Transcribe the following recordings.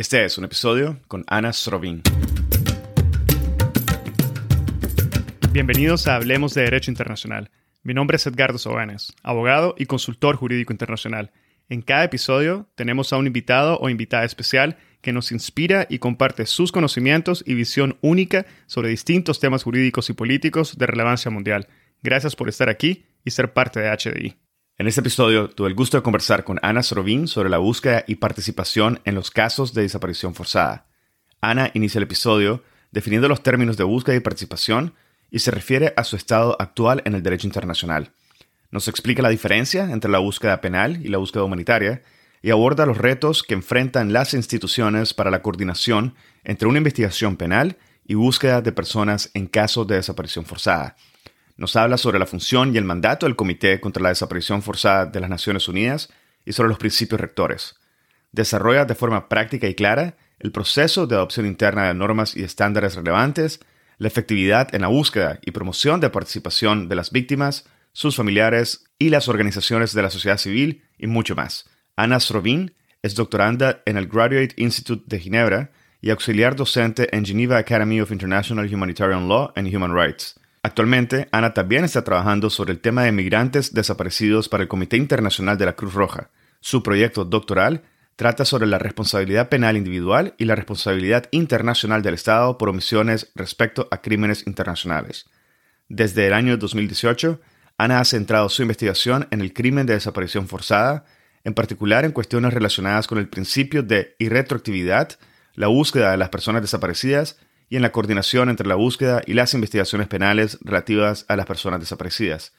Este es un episodio con Ana Srovin. Bienvenidos a Hablemos de Derecho Internacional. Mi nombre es Edgardo Sobanes, abogado y consultor jurídico internacional. En cada episodio tenemos a un invitado o invitada especial que nos inspira y comparte sus conocimientos y visión única sobre distintos temas jurídicos y políticos de relevancia mundial. Gracias por estar aquí y ser parte de HDI. En este episodio tuve el gusto de conversar con Ana Srovin sobre la búsqueda y participación en los casos de desaparición forzada. Ana inicia el episodio definiendo los términos de búsqueda y participación y se refiere a su estado actual en el derecho internacional. Nos explica la diferencia entre la búsqueda penal y la búsqueda humanitaria y aborda los retos que enfrentan las instituciones para la coordinación entre una investigación penal y búsqueda de personas en caso de desaparición forzada. Nos habla sobre la función y el mandato del Comité contra la Desaparición Forzada de las Naciones Unidas y sobre los principios rectores. Desarrolla de forma práctica y clara el proceso de adopción interna de normas y estándares relevantes, la efectividad en la búsqueda y promoción de participación de las víctimas, sus familiares y las organizaciones de la sociedad civil y mucho más. Ana Srovin es doctoranda en el Graduate Institute de Ginebra y auxiliar docente en Geneva Academy of International Humanitarian Law and Human Rights. Actualmente, Ana también está trabajando sobre el tema de migrantes desaparecidos para el Comité Internacional de la Cruz Roja. Su proyecto doctoral trata sobre la responsabilidad penal individual y la responsabilidad internacional del Estado por omisiones respecto a crímenes internacionales. Desde el año 2018, Ana ha centrado su investigación en el crimen de desaparición forzada, en particular en cuestiones relacionadas con el principio de irretroactividad, la búsqueda de las personas desaparecidas y en la coordinación entre la búsqueda y las investigaciones penales relativas a las personas desaparecidas.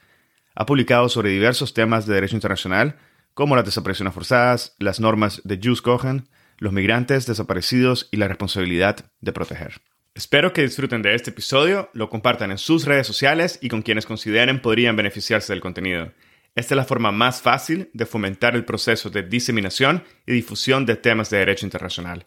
Ha publicado sobre diversos temas de derecho internacional, como las desapariciones forzadas, las normas de Jus Cohen, los migrantes desaparecidos y la responsabilidad de proteger. Espero que disfruten de este episodio, lo compartan en sus redes sociales y con quienes consideren podrían beneficiarse del contenido. Esta es la forma más fácil de fomentar el proceso de diseminación y difusión de temas de derecho internacional.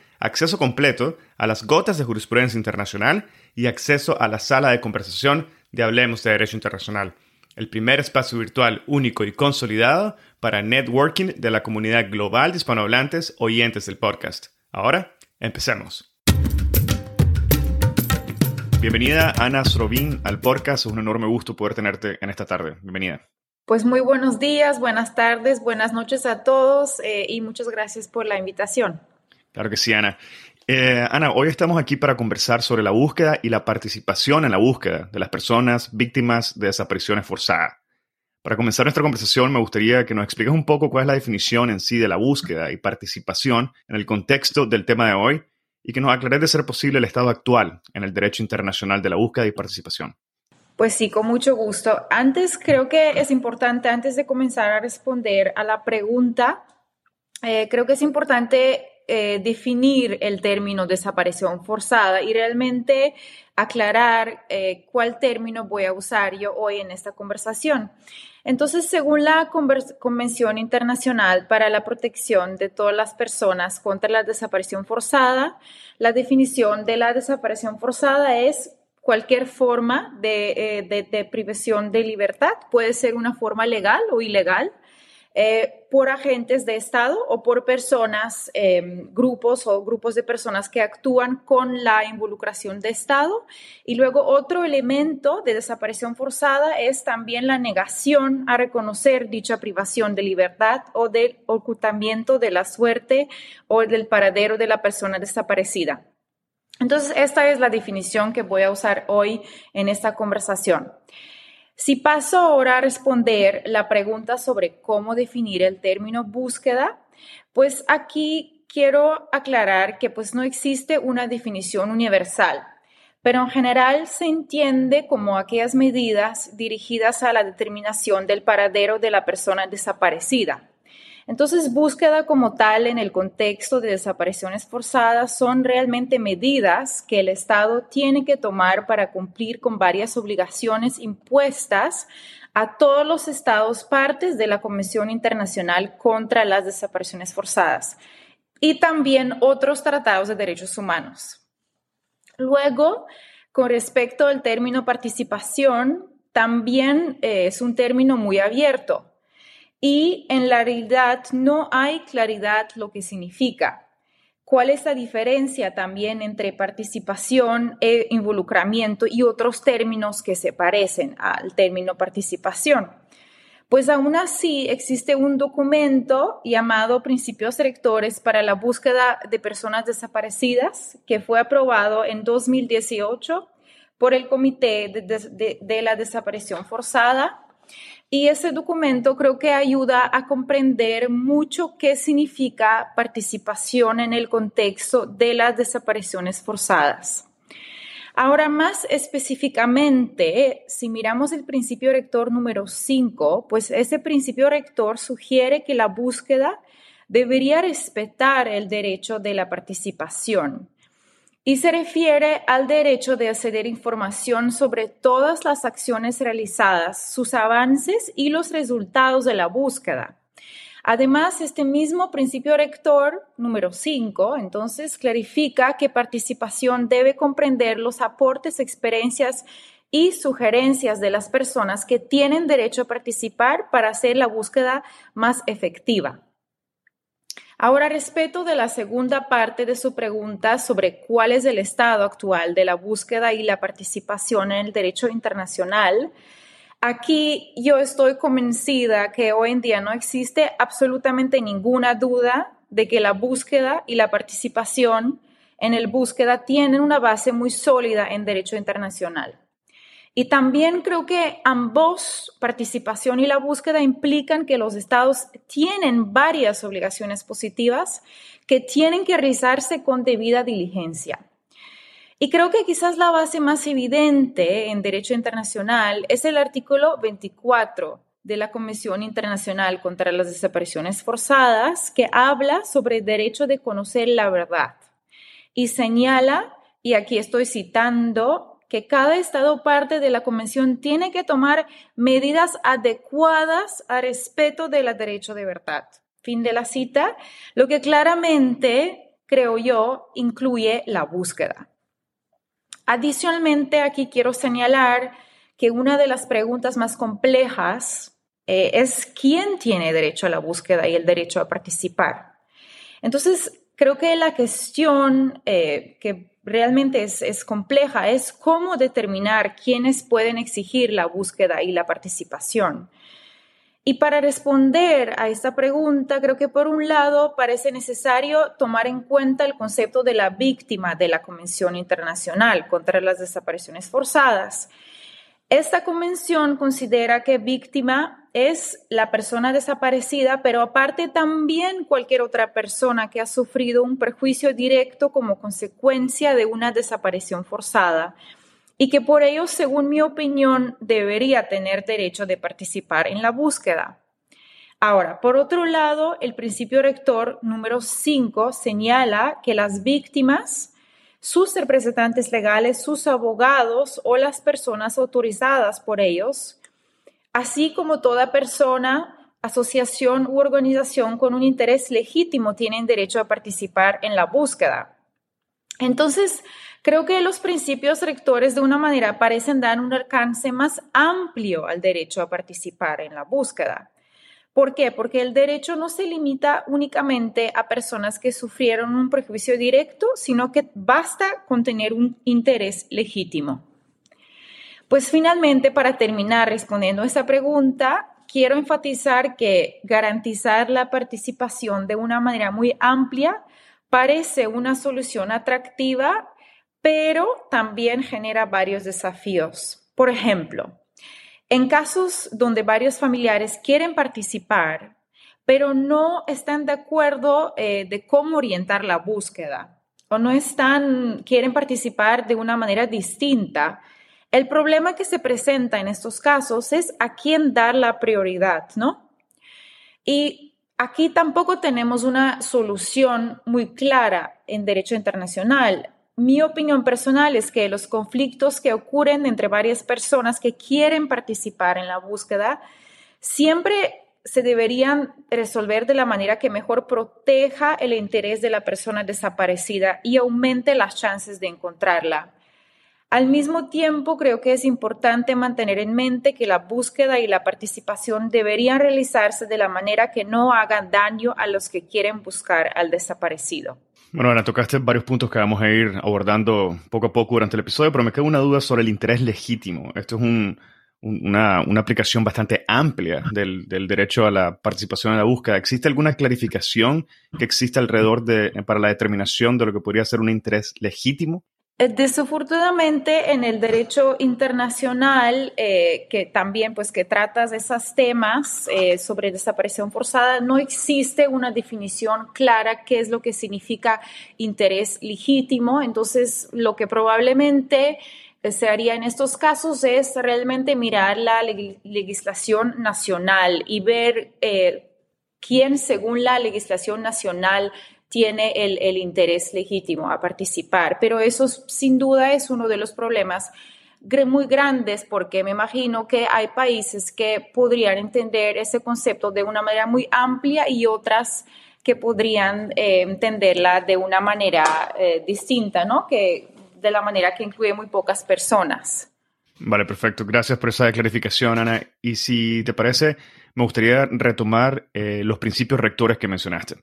acceso completo a las gotas de jurisprudencia internacional y acceso a la sala de conversación de Hablemos de Derecho Internacional, el primer espacio virtual único y consolidado para networking de la comunidad global de hispanohablantes oyentes del podcast. Ahora, empecemos. Bienvenida Ana Srovin al podcast, es un enorme gusto poder tenerte en esta tarde. Bienvenida. Pues muy buenos días, buenas tardes, buenas noches a todos eh, y muchas gracias por la invitación. Claro que sí, Ana. Eh, Ana, hoy estamos aquí para conversar sobre la búsqueda y la participación en la búsqueda de las personas víctimas de desapariciones forzadas. Para comenzar nuestra conversación, me gustaría que nos expliques un poco cuál es la definición en sí de la búsqueda y participación en el contexto del tema de hoy y que nos aclares de ser posible el estado actual en el derecho internacional de la búsqueda y participación. Pues sí, con mucho gusto. Antes, creo que es importante, antes de comenzar a responder a la pregunta, eh, creo que es importante eh, definir el término desaparición forzada y realmente aclarar eh, cuál término voy a usar yo hoy en esta conversación. Entonces, según la Convención Internacional para la Protección de todas las personas contra la desaparición forzada, la definición de la desaparición forzada es cualquier forma de, eh, privación de libertad, puede ser una forma legal o ilegal, eh, por agentes de Estado o por personas, em, grupos o grupos de personas que actúan con la involucración de Estado. Y luego otro elemento de desaparición forzada es también la negación a reconocer dicha privación de libertad o del ocultamiento de la suerte o del paradero de la persona desaparecida. Entonces, esta es la definición que voy a usar hoy en esta conversación. Si paso ahora a responder la pregunta sobre cómo definir el término búsqueda, pues aquí quiero aclarar que pues no existe una definición universal, pero en general se entiende como aquellas medidas dirigidas a la determinación del paradero de la persona desaparecida. Entonces, búsqueda como tal en el contexto de desapariciones forzadas son realmente medidas que el Estado tiene que tomar para cumplir con varias obligaciones impuestas a todos los estados partes de la Convención Internacional contra las Desapariciones Forzadas y también otros tratados de derechos humanos. Luego, con respecto al término participación, también eh, es un término muy abierto y en la realidad no hay claridad lo que significa. ¿Cuál es la diferencia también entre participación e involucramiento y otros términos que se parecen al término participación? Pues aún así existe un documento llamado Principios Rectores para la búsqueda de personas desaparecidas que fue aprobado en 2018 por el Comité de, de la Desaparición Forzada y ese documento creo que ayuda a comprender mucho qué significa participación en el contexto de las desapariciones forzadas. Ahora, más específicamente, si miramos el principio rector número 5, pues ese principio rector sugiere que la búsqueda debería respetar el derecho de la participación y se refiere al derecho de acceder información sobre todas las acciones realizadas, sus avances y los resultados de la búsqueda. Además, este mismo principio rector número 5, entonces, clarifica que participación debe comprender los aportes, experiencias y sugerencias de las personas que tienen derecho a participar para hacer la búsqueda más efectiva. Ahora, respecto de la segunda parte de su pregunta sobre cuál es el estado actual de la búsqueda y la participación en el derecho internacional, aquí yo estoy convencida que hoy en día no existe absolutamente ninguna duda de que la búsqueda y la participación en el búsqueda tienen una base muy sólida en derecho internacional. Y también creo que ambos, participación y la búsqueda, implican que los estados tienen varias obligaciones positivas que tienen que realizarse con debida diligencia. Y creo que quizás la base más evidente en derecho internacional es el artículo 24 de la Convención Internacional contra las Desapariciones Forzadas, que habla sobre el derecho de conocer la verdad y señala, y aquí estoy citando que cada Estado parte de la Convención tiene que tomar medidas adecuadas al respeto del derecho de verdad. Fin de la cita, lo que claramente, creo yo, incluye la búsqueda. Adicionalmente, aquí quiero señalar que una de las preguntas más complejas eh, es quién tiene derecho a la búsqueda y el derecho a participar. Entonces, creo que la cuestión eh, que realmente es, compleja, es cómo determinar quiénes pueden exigir la búsqueda y la participación. Y para responder a esta pregunta, creo que por un lado parece necesario tomar en cuenta el concepto de la víctima de la Convención Internacional contra las Desapariciones Forzadas. Esta convención considera que víctima es la persona desaparecida, pero aparte también cualquier otra persona que ha sufrido un perjuicio directo como consecuencia de una desaparición forzada y que por ello, según mi opinión, debería tener derecho de participar en la búsqueda. Ahora, por otro lado, el principio rector número 5 señala que las víctimas, sus representantes legales, sus abogados o las personas autorizadas por ellos, así como toda persona, asociación u organización con un interés legítimo tienen derecho a participar en la búsqueda. Entonces, creo que los principios rectores de una manera parecen dar un alcance más amplio al derecho a participar en la búsqueda. ¿Por qué? Porque el derecho no se limita únicamente a personas que sufrieron un prejuicio directo, sino que basta con tener un interés legítimo. Pues finalmente, para terminar respondiendo a esta pregunta, quiero enfatizar que garantizar la participación de una manera muy amplia parece una solución atractiva, pero también genera varios desafíos. Por ejemplo, en casos donde varios familiares quieren participar, pero no están de acuerdo eh, de cómo orientar la búsqueda o no están, quieren participar de una manera distinta, el problema que se presenta en estos casos es a quién dar la prioridad, ¿no? Y aquí tampoco tenemos una solución muy clara en derecho internacional. Mi opinión personal es que los conflictos que ocurren entre varias personas que quieren participar en la búsqueda siempre se deberían resolver de la manera que mejor proteja el interés de la persona desaparecida y aumente las chances de encontrarla. Al mismo tiempo, creo que es importante mantener en mente que la búsqueda y la participación deberían realizarse de la manera que no hagan daño a los que quieren buscar al desaparecido. Bueno, Ana, tocaste varios puntos que vamos a ir abordando poco a poco durante el episodio, pero me queda una duda sobre el interés legítimo. Esto es una, aplicación bastante amplia del, del, derecho a la participación en la búsqueda. ¿Existe alguna clarificación que existe alrededor de, para la determinación de lo que podría ser un interés legítimo? Eh, desafortunadamente, en el derecho internacional, eh, que también pues que trata de esos temas eh, sobre desaparición forzada, no existe una definición clara qué es lo que significa interés legítimo. Entonces, lo que probablemente se haría en estos casos es realmente mirar la legislación nacional y ver quién, según la legislación nacional, tiene el, interés legítimo a participar. Pero eso sin duda es uno de los problemas muy grandes porque me imagino que hay países que podrían entender ese concepto de una manera muy amplia y otras que podrían eh, entenderla de una manera eh, distinta, ¿no? Que de la manera que incluye muy pocas personas. Vale, perfecto. Gracias por esa clarificación, Ana. Y si te parece, me gustaría retomar eh, los principios rectores que mencionaste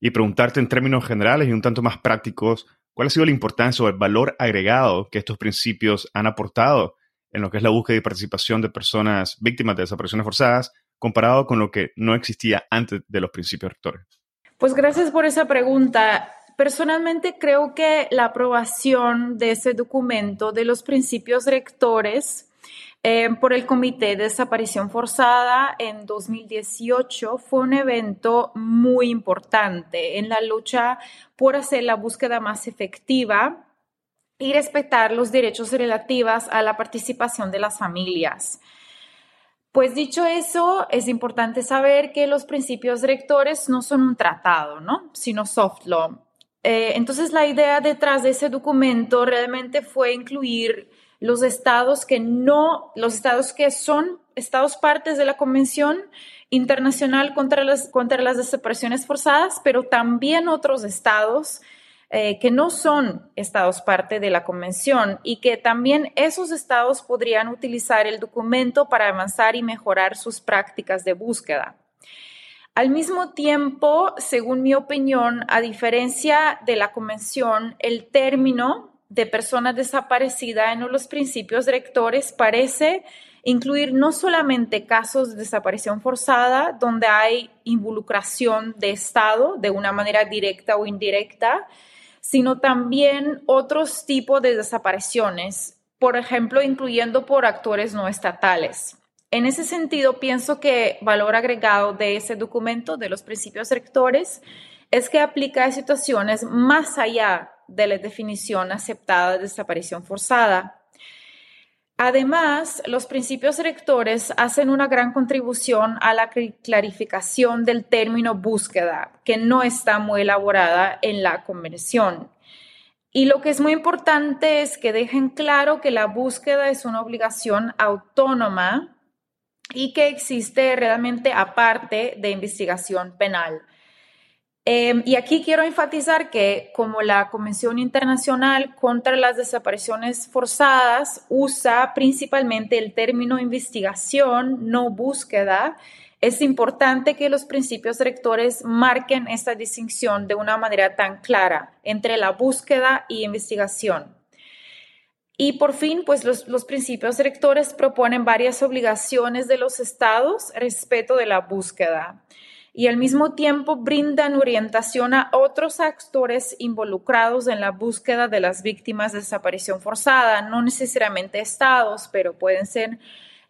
y preguntarte en términos generales y un tanto más prácticos, ¿cuál ha sido la importancia o el valor agregado que estos principios han aportado en lo que es la búsqueda y participación de personas víctimas de desapariciones forzadas comparado con lo que no existía antes de los principios rectores? Pues gracias por esa pregunta. Personalmente creo que la aprobación de ese documento de los principios rectores eh, por el Comité de Desaparición Forzada en 2018 fue un evento muy importante en la lucha por hacer la búsqueda más efectiva y respetar los derechos relativos a la participación de las familias. Pues dicho eso, es importante saber que los principios rectores no son un tratado, ¿no? sino soft law. Eh, entonces, la idea detrás de ese documento realmente fue incluir los estados que no, los estados que son estados partes de la Convención Internacional contra las, contra las Desapariciones Forzadas, pero también otros estados eh, que no son estados parte de la Convención y que también esos estados podrían utilizar el documento para avanzar y mejorar sus prácticas de búsqueda. Al mismo tiempo, según mi opinión, a diferencia de la Convención, el término de personas desaparecidas en los principios rectores parece incluir no solamente casos de desaparición forzada, donde hay involucración de Estado de una manera directa o indirecta, sino también otros tipos de desapariciones, por ejemplo, incluyendo por actores no estatales. En ese sentido, pienso que valor agregado de ese documento, de los principios rectores, es que aplica a situaciones más allá de la definición aceptada de desaparición forzada. Además, los principios rectores hacen una gran contribución a la clarificación del término búsqueda, que no está muy elaborada en la convención. Y lo que es muy importante es que dejen claro que la búsqueda es una obligación autónoma y que existe realmente aparte de investigación penal. Em, y aquí quiero enfatizar que como la Convención Internacional contra las Desapariciones Forzadas usa principalmente el término investigación, no búsqueda, es importante que los principios rectores marquen esta distinción de una manera tan clara entre la búsqueda y investigación. Y por fin, pues los, los, principios rectores proponen varias obligaciones de los estados respecto de la búsqueda y al mismo tiempo brindan orientación a otros actores involucrados en la búsqueda de las víctimas de desaparición forzada, no necesariamente estados, pero pueden ser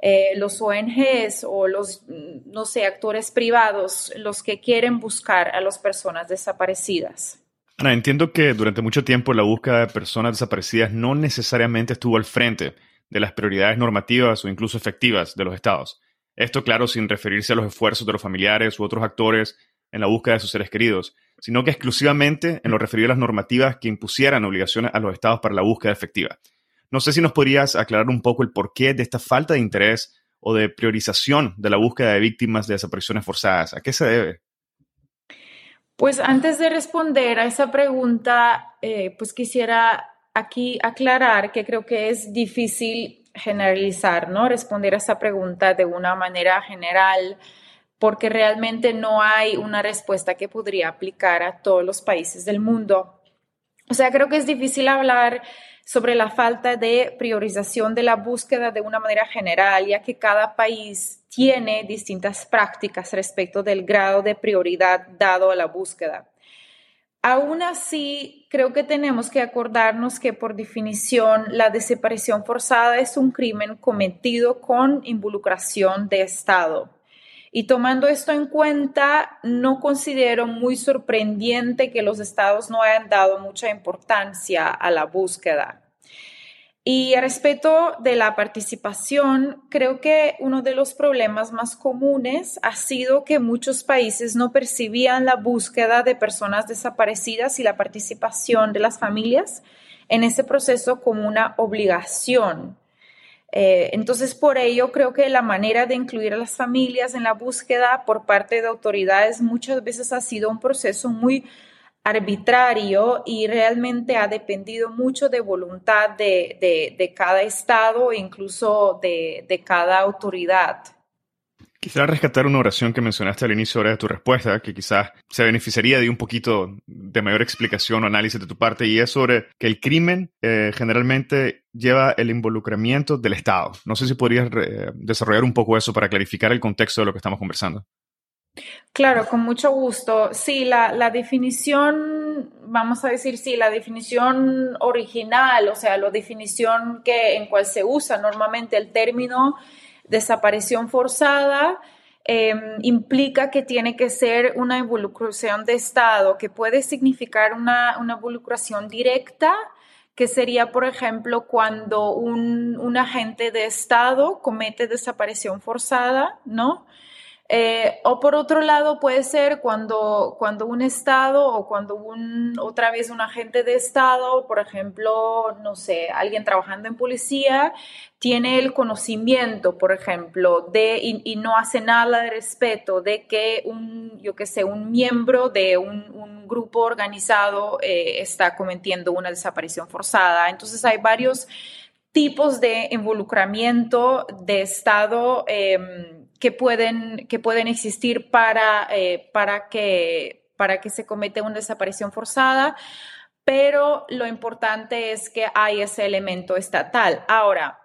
eh, los ONGs o los, mm, no sé, actores privados, los que quieren buscar a las personas desaparecidas. Ana, entiendo que durante mucho tiempo la búsqueda de personas desaparecidas no necesariamente estuvo al frente de las prioridades normativas o incluso efectivas de los estados. Esto, claro, sin referirse a los esfuerzos de los familiares u otros actores en la búsqueda de sus seres queridos, sino que exclusivamente en lo referido a las normativas que impusieran obligaciones a los estados para la búsqueda efectiva. No sé si nos podrías aclarar un poco el porqué de esta falta de interés o de priorización de la búsqueda de víctimas de desapariciones forzadas. ¿A qué se debe? Pues antes de responder a esa pregunta, eh, pues quisiera aquí aclarar que creo que es difícil generalizar, ¿no? Responder a esa pregunta de una manera general, porque realmente no hay una respuesta que podría aplicar a todos los países del mundo. O sea, creo que es difícil hablar sobre la falta de priorización de la búsqueda de una manera general, ya que cada país tiene distintas prácticas respecto del grado de prioridad dado a la búsqueda. Aún así, creo que tenemos que acordarnos que por definición la desaparición forzada es un crimen cometido con involucración de Estado. Y tomando esto en cuenta, no considero muy sorprendente que los estados no hayan dado mucha importancia a la búsqueda. Y respecto de la participación, creo que uno de los problemas más comunes ha sido que muchos países no percibían la búsqueda de personas desaparecidas y la participación de las familias en ese proceso como una obligación. Eh, entonces, por ello, creo que la manera de incluir a las familias en la búsqueda por parte de autoridades muchas veces ha sido un proceso muy arbitrario y realmente ha dependido mucho de voluntad de, cada estado e incluso de, de cada autoridad. Quisiera rescatar una oración que mencionaste al inicio de tu respuesta, que quizás se beneficiaría de un poquito de mayor explicación o análisis de tu parte, y es sobre que el crimen eh, generalmente lleva el involucramiento del Estado. No sé si podrías desarrollar un poco eso para clarificar el contexto de lo que estamos conversando. Claro, con mucho gusto. Sí, la, la, definición, vamos a decir, sí, la definición original, o sea, la definición que, en cual se usa normalmente el término desaparición forzada em, implica que tiene que ser una involucración de Estado, que puede significar una, involucración directa, que sería, por ejemplo, cuando un, un agente de Estado comete desaparición forzada, ¿no? Eh, o por otro lado puede ser cuando, cuando un Estado o cuando un, otra vez un agente de Estado, por ejemplo, no sé, alguien trabajando en policía, tiene el conocimiento, por ejemplo, de, y, no hace nada de respeto de que un, yo qué sé, un miembro de un, grupo organizado eh, está cometiendo una desaparición forzada. Entonces hay varios tipos de involucramiento de Estado. Em, que pueden, que pueden existir para, eh, para, que, para que se cometa una desaparición forzada, pero lo importante es que hay ese elemento estatal. Ahora,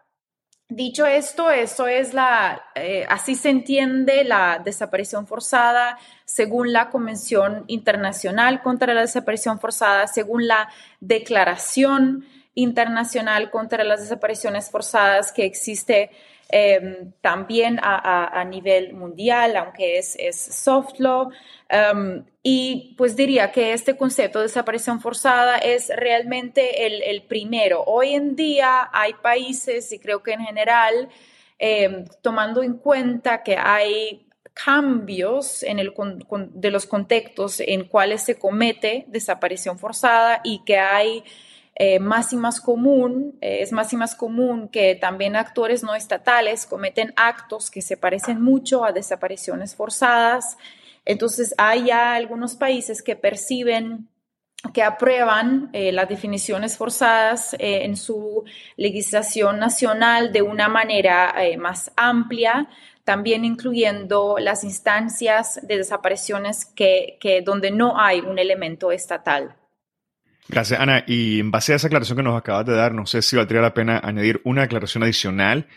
Dicho esto, eso es la, eh, así se entiende la desaparición forzada según la Convención Internacional contra la Desaparición Forzada, según la Declaración Internacional contra las Desapariciones Forzadas que existe Em, también a, nivel mundial, aunque es, es soft law. Em, y pues diría que este concepto de desaparición forzada es realmente el, primero. Hoy en día hay países, y creo que en general, em, tomando en cuenta que hay cambios en el, de los contextos en cuales se comete desaparición forzada y que hay eh, más y más común, eh, es más y más común que también actores no estatales cometen actos que se parecen mucho a desapariciones forzadas. Entonces hay ya algunos países que perciben que aprueban eh, las definiciones forzadas en su legislación nacional de una manera más amplia, también incluyendo las instancias de desapariciones que, que donde no hay un elemento estatal. Gracias, Ana. Y en base a esa aclaración que nos acabas de dar, no sé si valdría la pena añadir una aclaración adicional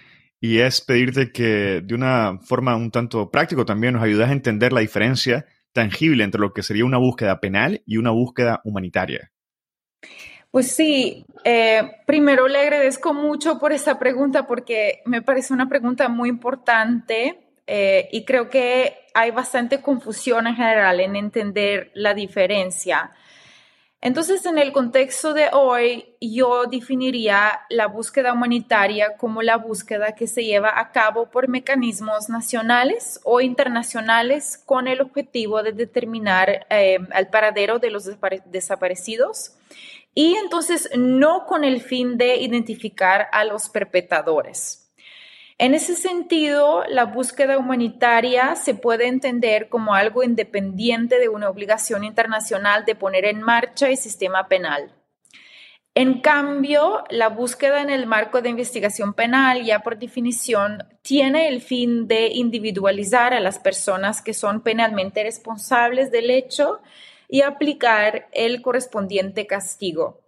y es pedirte que de una forma un tanto práctico también nos ayudes a entender la diferencia tangible entre lo que sería una búsqueda penal y una búsqueda humanitaria. Pues sí, eh, primero le agradezco mucho por esa pregunta porque me parece una pregunta muy importante eh, y creo que hay bastante confusión en general en entender la diferencia. Entonces, en el contexto de hoy, yo definiría la búsqueda humanitaria como la búsqueda que se lleva a cabo por mecanismos nacionales o internacionales con el objetivo de determinar eh, el paradero de los desaparecidos y entonces no con el fin de identificar a los perpetradores. En ese sentido, la búsqueda humanitaria se puede entender como algo independiente de una obligación internacional de poner en marcha el sistema penal. En cambio, la búsqueda en el marco de investigación penal, ya por definición, tiene el fin de individualizar a las personas que son penalmente responsables del hecho y aplicar el correspondiente castigo.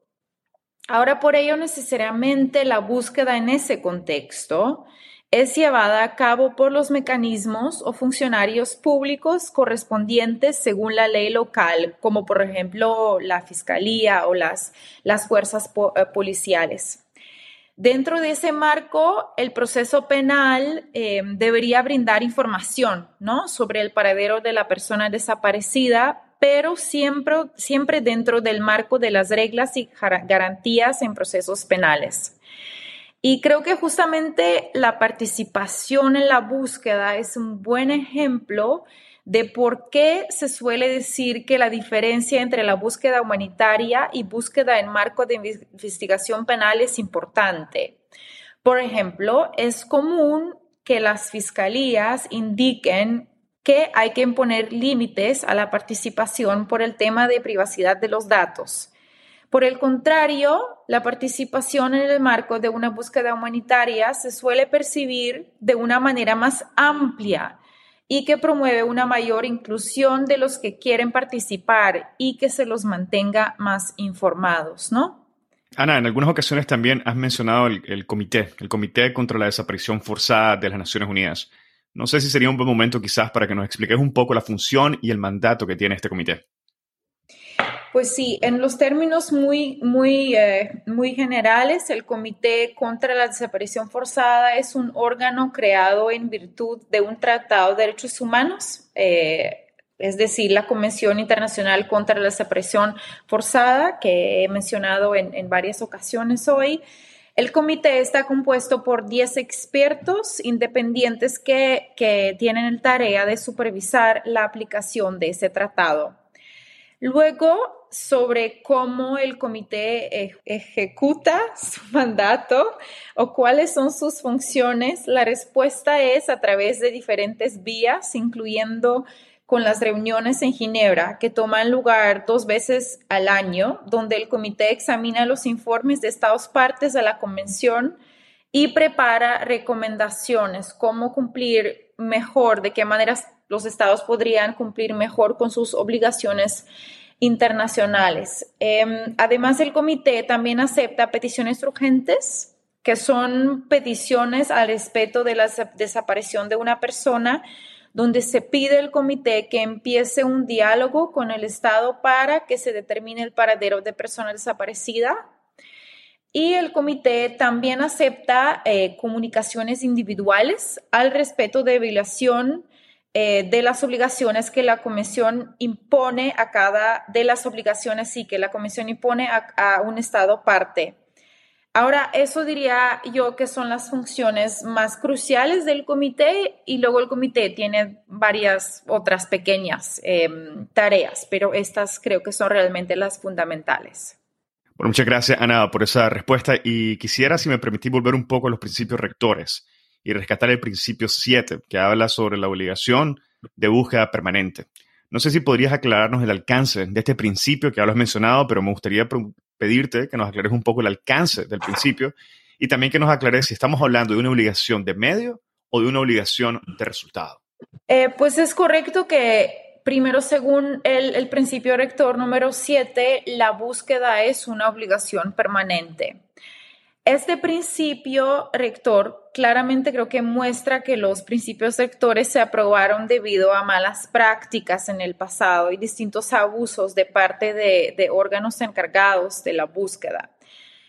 Ahora, por ello, necesariamente la búsqueda en ese contexto es llevada a cabo por los mecanismos o funcionarios públicos correspondientes según la ley local, como por ejemplo la fiscalía o las, las fuerzas eh, policiales. Dentro de ese marco, el proceso penal eh, debería brindar información ¿no? sobre el paradero de la persona desaparecida, pero siempre, siempre dentro del marco de las reglas y garantías en procesos penales. Y creo que justamente la participación en la búsqueda es un buen ejemplo de por qué se suele decir que la diferencia entre la búsqueda humanitaria y búsqueda en marco de investigación penal es importante. Por ejemplo, es común que las fiscalías indiquen que hay que imponer límites a la participación por el tema de privacidad de los datos. Por el contrario, la participación en el marco de una búsqueda humanitaria se suele percibir de una manera más amplia y que promueve una mayor inclusión de los que quieren participar y que se los mantenga más informados, ¿no? Ana, en algunas ocasiones también has mencionado el, comité, el Comité contra la Desaparición Forzada de las Naciones Unidas. No sé si sería un buen momento quizás para que nos expliques un poco la función y el mandato que tiene este comité. Pues sí, en los términos muy, muy, eh, muy generales, el Comité contra la Desaparición Forzada es un órgano creado en virtud de un tratado de derechos humanos, eh, es decir, la Convención Internacional contra la Desaparición Forzada, que he mencionado en, en varias ocasiones hoy. El comité está compuesto por 10 expertos independientes que, que tienen el tarea de supervisar la aplicación de ese tratado. Luego, sobre cómo el comité ejecuta su mandato o cuáles son sus funciones, la respuesta es a través de diferentes vías, incluyendo con las reuniones en Ginebra, que toman lugar dos veces al año, donde el comité examina los informes de Estados partes de la Convención y prepara recomendaciones, cómo cumplir mejor, de qué maneras los estados podrían cumplir mejor con sus obligaciones internacionales. Em, además, el comité también acepta peticiones urgentes, que son peticiones al respeto de la desaparición de una persona, donde se pide al comité que empiece un diálogo con el Estado para que se determine el paradero de persona desaparecida. Y el comité también acepta eh, comunicaciones individuales al respeto de violación eh, de las obligaciones que la Comisión impone a cada, de las obligaciones sí que la Comisión impone a, un Estado parte. Ahora, eso diría yo que son las funciones más cruciales del comité y luego el comité tiene varias otras pequeñas em, tareas, pero estas creo que son realmente las fundamentales. Bueno, muchas gracias, Ana, por esa respuesta y quisiera, si me permitís, volver un poco a los principios rectores y rescatar el principio 7, que habla sobre la obligación de búsqueda permanente. No sé si podrías aclararnos el alcance de este principio que has mencionado, pero me gustaría pedirte que nos aclares un poco el alcance del principio y también que nos aclares si estamos hablando de una obligación de medio o de una obligación de resultado. Eh, pues es correcto que primero, según el, el principio rector número 7, la búsqueda es una obligación permanente. Este principio rector claramente creo que muestra que los principios rectores se aprobaron debido a malas prácticas en el pasado y distintos abusos de parte de, órganos encargados de la búsqueda.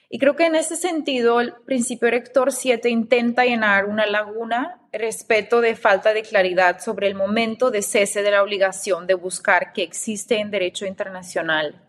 Y creo que en ese sentido el principio rector 7 intenta llenar una laguna respecto de falta de claridad sobre el momento de cese de la obligación de buscar que existe en derecho internacional.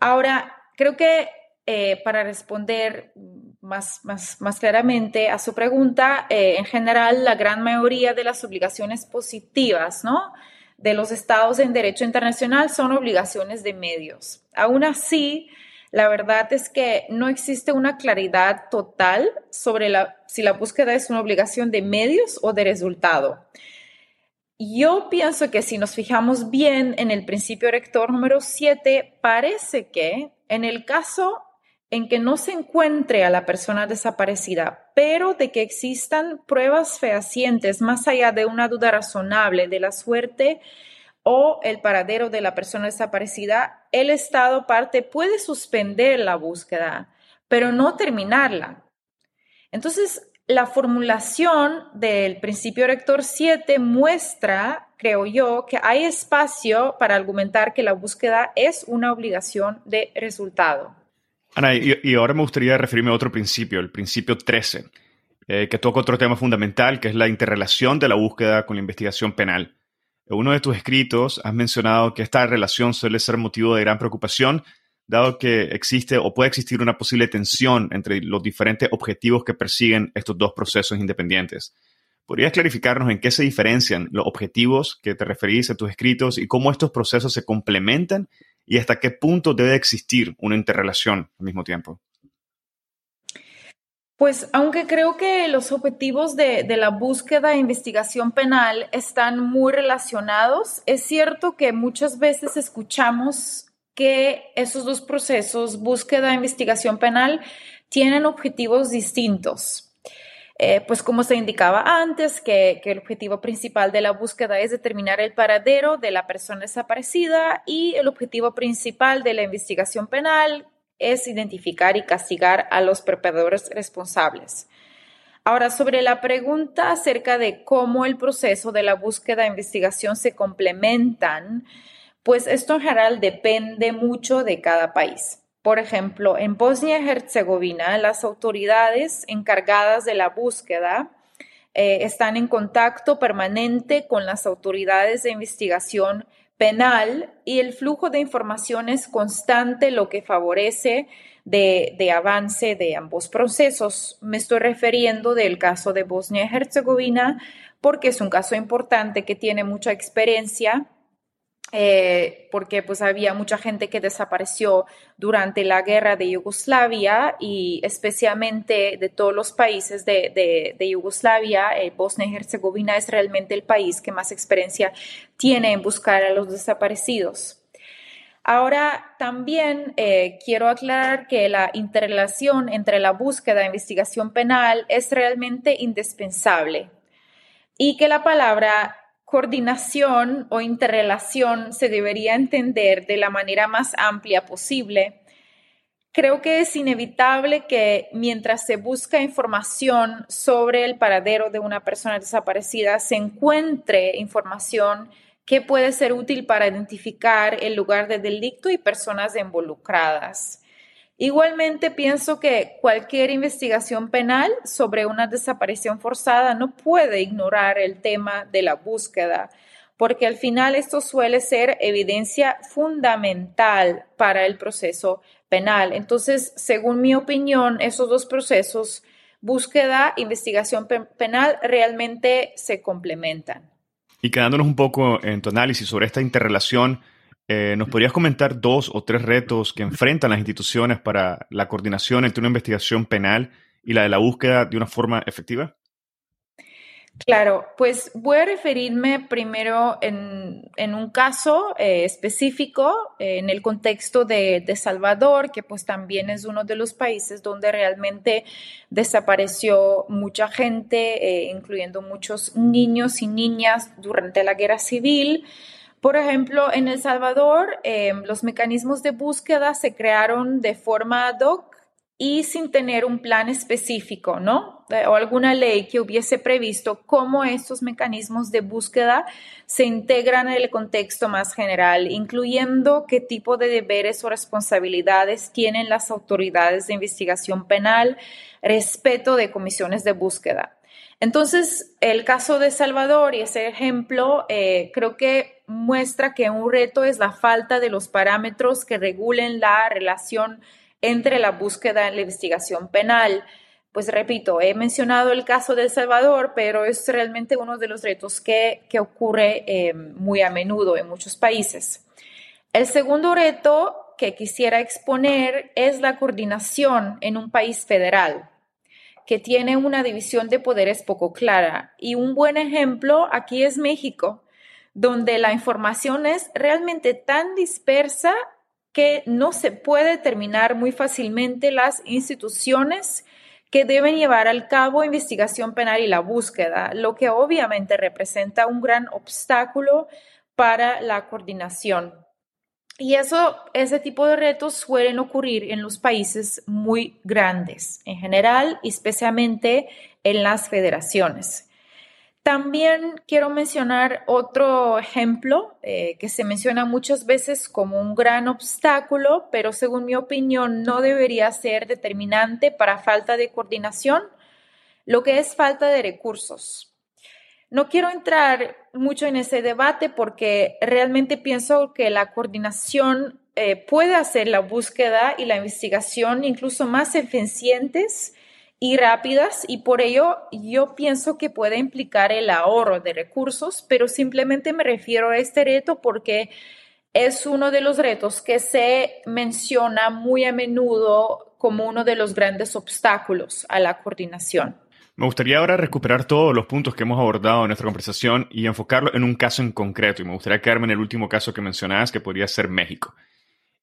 Ahora, creo que eh, para responder más, más, más, claramente a su pregunta, eh, en general, la gran mayoría de las obligaciones positivas, ¿no? de los estados en derecho internacional son obligaciones de medios. Aún así, la verdad es que no existe una claridad total sobre la, si la búsqueda es una obligación de medios o de resultado. Yo pienso que si nos fijamos bien en el principio rector número 7, parece que en el caso en que no se encuentre a la persona desaparecida, pero de que existan pruebas fehacientes más allá de una duda razonable de la suerte o el paradero de la persona desaparecida, el Estado parte puede suspender la búsqueda, pero no terminarla. Entonces, la formulación del principio rector 7 muestra, creo yo, que hay espacio para argumentar que la búsqueda es una obligación de resultado. Ana, y, ahora me gustaría referirme a otro principio, el principio 13, eh, que toca otro tema fundamental, que es la interrelación de la búsqueda con la investigación penal. En uno de tus escritos has mencionado que esta relación suele ser motivo de gran preocupación, dado que existe o puede existir una posible tensión entre los diferentes objetivos que persiguen estos dos procesos independientes. ¿Podrías clarificarnos en qué se diferencian los objetivos que te referís en tus escritos y cómo estos procesos se complementan y hasta qué punto debe existir una interrelación al mismo tiempo? Pues aunque creo que los objetivos de, la búsqueda e investigación penal están muy relacionados, es cierto que muchas veces escuchamos que esos dos procesos, búsqueda e investigación penal, tienen objetivos distintos. Eh, pues como se indicaba antes, que, que, el objetivo principal de la búsqueda es determinar el paradero de la persona desaparecida y el objetivo principal de la investigación penal, es identificar y castigar a los perpetradores responsables. Ahora, sobre la pregunta acerca de cómo el proceso de la búsqueda e investigación se complementan, pues esto en general depende mucho de cada país. Por ejemplo, en Bosnia y Herzegovina, las autoridades encargadas de la búsqueda eh, están en contacto permanente con las autoridades de investigación penal y el flujo de información es constante, lo que favorece de, avance de ambos procesos. Me estoy refiriendo del caso de Bosnia y Herzegovina porque es un caso importante que tiene mucha experiencia eh, porque pues había mucha gente que desapareció durante la guerra de Yugoslavia y especialmente de todos los países de, Yugoslavia, eh, Bosnia y Herzegovina es realmente el país que más experiencia tiene en buscar a los desaparecidos. Ahora, también eh, quiero aclarar que la interrelación entre la búsqueda e investigación penal es realmente indispensable y que la palabra coordinación o interrelación se debería entender de la manera más amplia posible. Creo que es inevitable que mientras se busca información sobre el paradero de una persona desaparecida, se encuentre información que puede ser útil para identificar el lugar de delito y personas involucradas. Igualmente pienso que cualquier investigación penal sobre una desaparición forzada no puede ignorar el tema de la búsqueda, porque al final esto suele ser evidencia fundamental para el proceso penal. Entonces, según mi opinión, esos dos procesos, búsqueda, investigación penal, realmente se complementan. Y quedándonos un poco en tu análisis sobre esta interrelación, eh, ¿Nos podrías comentar dos o tres retos que enfrentan las instituciones para la coordinación entre una investigación penal y la de la búsqueda de una forma efectiva? Claro, pues voy a referirme primero en, un caso eh, específico, eh, en el contexto de, de, Salvador, que pues también es uno de los países donde realmente desapareció mucha gente, incluyendo muchos niños y niñas durante la guerra civil. Por ejemplo, en El Salvador, em, los mecanismos de búsqueda se crearon de forma ad hoc y sin tener un plan específico, ¿no? Eh, o alguna ley que hubiese previsto cómo estos mecanismos de búsqueda se integran en el contexto más general, incluyendo qué tipo de deberes o responsabilidades tienen las autoridades de investigación penal respecto de comisiones de búsqueda. Entonces, el caso de Salvador y ese ejemplo, eh, creo que muestra que un reto es la falta de los parámetros que regulen la relación entre la búsqueda y la investigación penal. Pues repito, he mencionado el caso de El Salvador, pero es realmente uno de los retos que, ocurre eh, muy a menudo en muchos países. El segundo reto que quisiera exponer es la coordinación en un país federal que tiene una división de poderes poco clara. Y un buen ejemplo aquí es México, donde la información es realmente tan dispersa que no se puede determinar muy fácilmente las instituciones que deben llevar al cabo investigación penal y la búsqueda, lo que obviamente representa un gran obstáculo para la coordinación. Y eso, ese tipo de retos suelen ocurrir en los países muy grandes, en general, especialmente en las federaciones. También quiero mencionar otro ejemplo eh, que se menciona muchas veces como un gran obstáculo, pero según mi opinión no debería ser determinante para falta de coordinación, lo que es falta de recursos. No quiero entrar mucho en ese debate porque realmente pienso que la coordinación eh, puede hacer la búsqueda y la investigación incluso más eficientes y rápidas y por ello yo pienso que puede implicar el ahorro de recursos, pero simplemente me refiero a este reto porque es uno de los retos que se menciona muy a menudo como uno de los grandes obstáculos a la coordinación. Me gustaría ahora recuperar todos los puntos que hemos abordado en nuestra conversación y enfocarlo en un caso en concreto. Y me gustaría quedarme en el último caso que mencionabas, que podría ser México.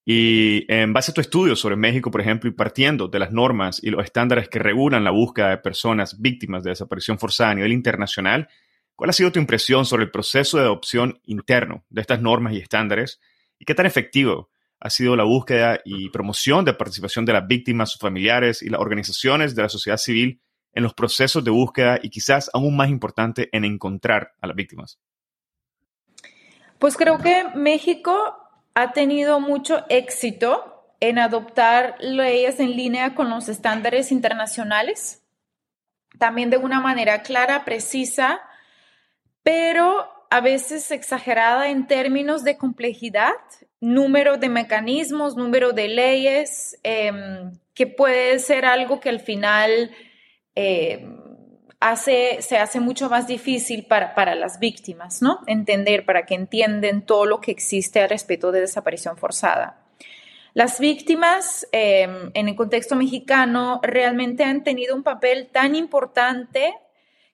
Y en base a tu estudio sobre México, por ejemplo, y partiendo de las normas y los estándares que regulan la búsqueda de personas víctimas de desaparición forzada a nivel internacional, ¿cuál ha sido tu impresión sobre el proceso de adopción interno de estas normas y estándares? ¿Y qué tan efectivo ha sido la búsqueda y promoción de participación de las víctimas, sus familiares y las organizaciones de la sociedad civil en los procesos de búsqueda y quizás aún más importante en encontrar a las víctimas? Pues creo que México ha tenido mucho éxito en adoptar leyes en línea con los estándares internacionales, también de una manera clara, precisa, pero a veces exagerada en términos de complejidad, número de mecanismos, número de leyes, em, que puede ser algo que al final eh, se hace mucho más difícil para, las víctimas, ¿no? Entender, para que entiendan todo lo que existe al respecto de desaparición forzada. Las víctimas em, en el contexto mexicano realmente han tenido un papel tan importante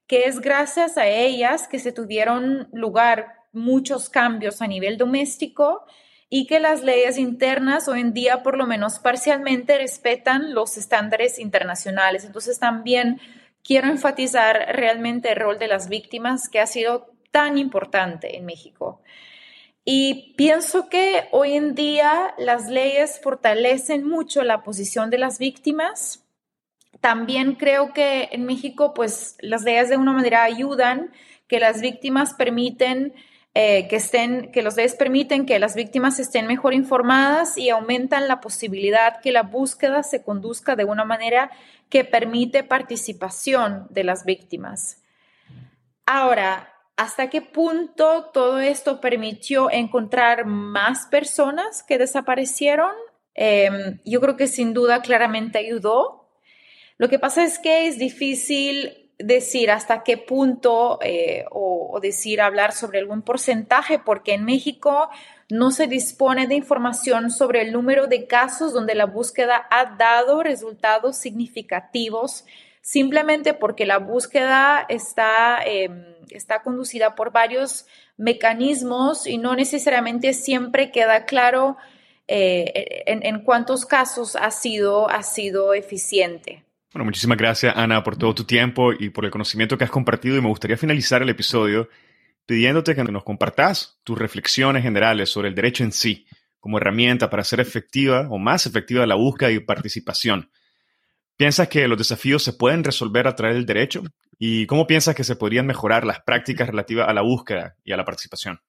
que es gracias a ellas que se tuvieron lugar muchos cambios a nivel doméstico y que las leyes internas hoy en día por lo menos parcialmente respetan los estándares internacionales. Entonces también quiero enfatizar realmente el rol de las víctimas que ha sido tan importante en México. Y pienso que hoy en día las leyes fortalecen mucho la posición de las víctimas. También creo que en México, pues las leyes de una manera ayudan, que las víctimas permiten eh, que, estén, que los leyes permiten que las víctimas estén mejor informadas y aumentan la posibilidad que la búsqueda se conduzca de una manera que permite participación de las víctimas. Ahora, ¿hasta qué punto todo esto permitió encontrar más personas que desaparecieron? Em, yo creo que sin duda claramente ayudó. Lo que pasa es que es difícil decir hasta qué punto eh, o, decir hablar sobre algún porcentaje, porque en México no se dispone de información sobre el número de casos donde la búsqueda ha dado resultados significativos, simplemente porque la búsqueda está, em, está conducida por varios mecanismos y no necesariamente siempre queda claro eh, en, en, cuántos casos ha sido, ha sido eficiente. Bueno, muchísimas gracias, Ana, por todo tu tiempo y por el conocimiento que has compartido. Y me gustaría finalizar el episodio pidiéndote que nos compartas tus reflexiones generales sobre el derecho en sí como herramienta para hacer efectiva o más efectiva la búsqueda y participación. ¿Piensas que los desafíos se pueden resolver a través del derecho? ¿Y cómo piensas que se podrían mejorar las prácticas relativas a la búsqueda y a la participación?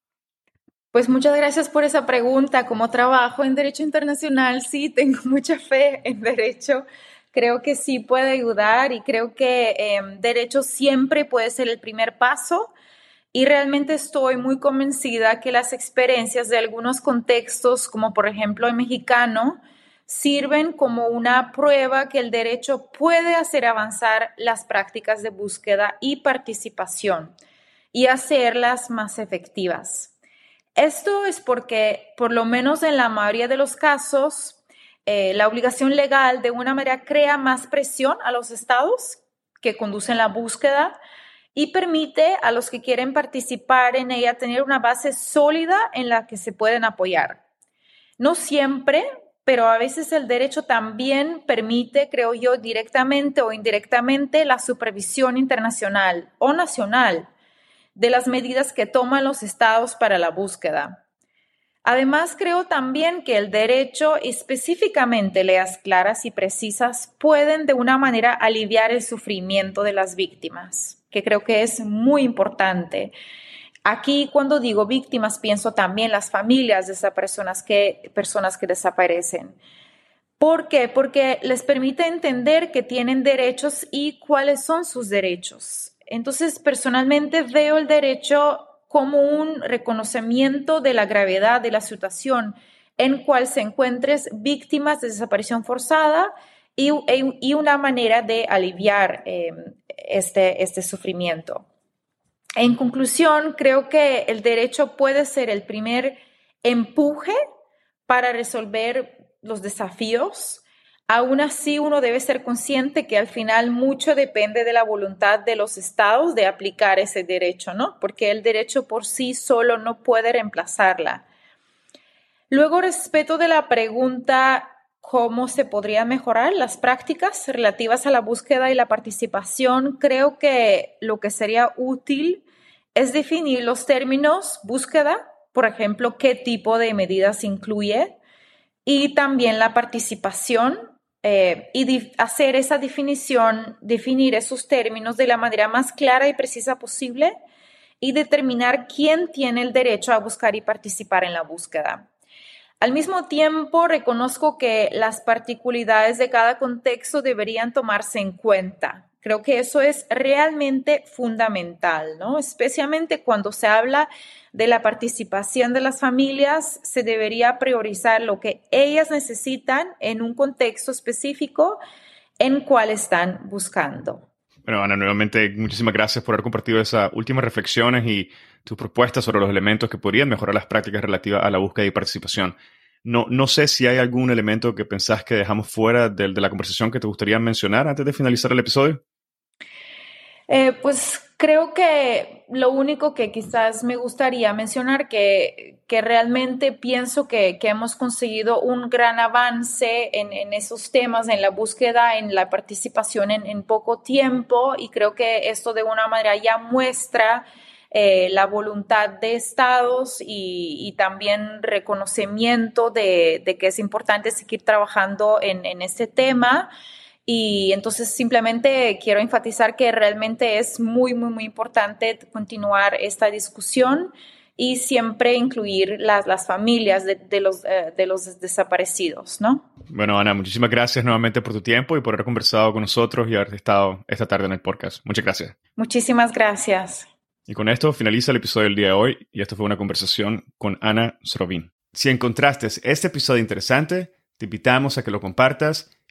Pues muchas gracias por esa pregunta. Como trabajo en Derecho Internacional, sí, tengo mucha fe en Derecho creo que sí puede ayudar y creo que em, derecho siempre puede ser el primer paso. y realmente estoy muy convencida que las experiencias de algunos contextos, como por ejemplo el mexicano, sirven como una prueba que el derecho puede hacer avanzar las prácticas de búsqueda y participación y hacerlas más efectivas. Esto es porque, por lo menos en la mayoría de los casos, eh, la obligación legal de una manera crea más presión a los estados que conducen la búsqueda y permite a los que quieren participar en ella tener una base sólida en la que se pueden apoyar. No siempre, pero a veces el derecho también permite, creo yo, directamente o indirectamente la supervisión internacional o nacional de las medidas que toman los estados para la búsqueda. Además, creo también que el derecho, específicamente leas claras y precisas, pueden de una manera aliviar el sufrimiento de las víctimas, que creo que es muy importante. Aquí cuando digo víctimas pienso también las familias de esas personas que, personas que desaparecen. ¿Por qué? Porque les permite entender que tienen derechos y cuáles son sus derechos. Entonces, personalmente veo el derecho como un reconocimiento de la gravedad de la situación en cual se encuentres víctimas de desaparición forzada y, y una manera de aliviar eh, este, este sufrimiento. En conclusión, creo que el derecho puede ser el primer empuje para resolver los desafíos. Aún así, uno debe ser consciente que al final mucho depende de la voluntad de los estados de aplicar ese derecho, ¿no? Porque el derecho por sí solo no puede reemplazarla. Luego, respecto de la pregunta cómo se podrían mejorar las prácticas relativas a la búsqueda y la participación, creo que lo que sería útil es definir los términos búsqueda, por ejemplo, qué tipo de medidas incluye, y también la participación eh, y hacer esa definición, definir esos términos de la manera más clara y precisa posible y determinar quién tiene el derecho a buscar y participar en la búsqueda. Al mismo tiempo, reconozco que las particularidades de cada contexto deberían tomarse en cuenta. Creo que eso es realmente fundamental, ¿no? Especialmente cuando se habla de la participación de las familias, se debería priorizar lo que ellas necesitan en un contexto específico en cual están buscando. Bueno, Ana, nuevamente muchísimas gracias por haber compartido esas últimas reflexiones y tus propuestas sobre los elementos que podrían mejorar las prácticas relativas a la búsqueda y participación. No, no sé si hay algún elemento que pensás que dejamos fuera de la conversación que te gustaría mencionar antes de finalizar el episodio. Eh, pues creo que lo único que quizás me gustaría mencionar que, que realmente pienso que, hemos conseguido un gran avance en, en, esos temas, en la búsqueda, en la participación en, en poco tiempo y creo que esto de una manera ya muestra eh, la voluntad de estados y, y también reconocimiento de, de, que es importante seguir trabajando en, en este tema. Y entonces simplemente quiero enfatizar que realmente es muy, muy, muy importante continuar esta discusión y siempre incluir las, las familias de, de los, eh, de los desaparecidos, ¿no? Bueno, Ana, muchísimas gracias nuevamente por tu tiempo y por haber conversado con nosotros y haber estado esta tarde en el podcast. Muchas gracias. Muchísimas gracias. Y con esto finaliza el episodio del día de hoy y esto fue una conversación con Ana Srovin. Si encontraste este episodio interesante, te invitamos a que lo compartas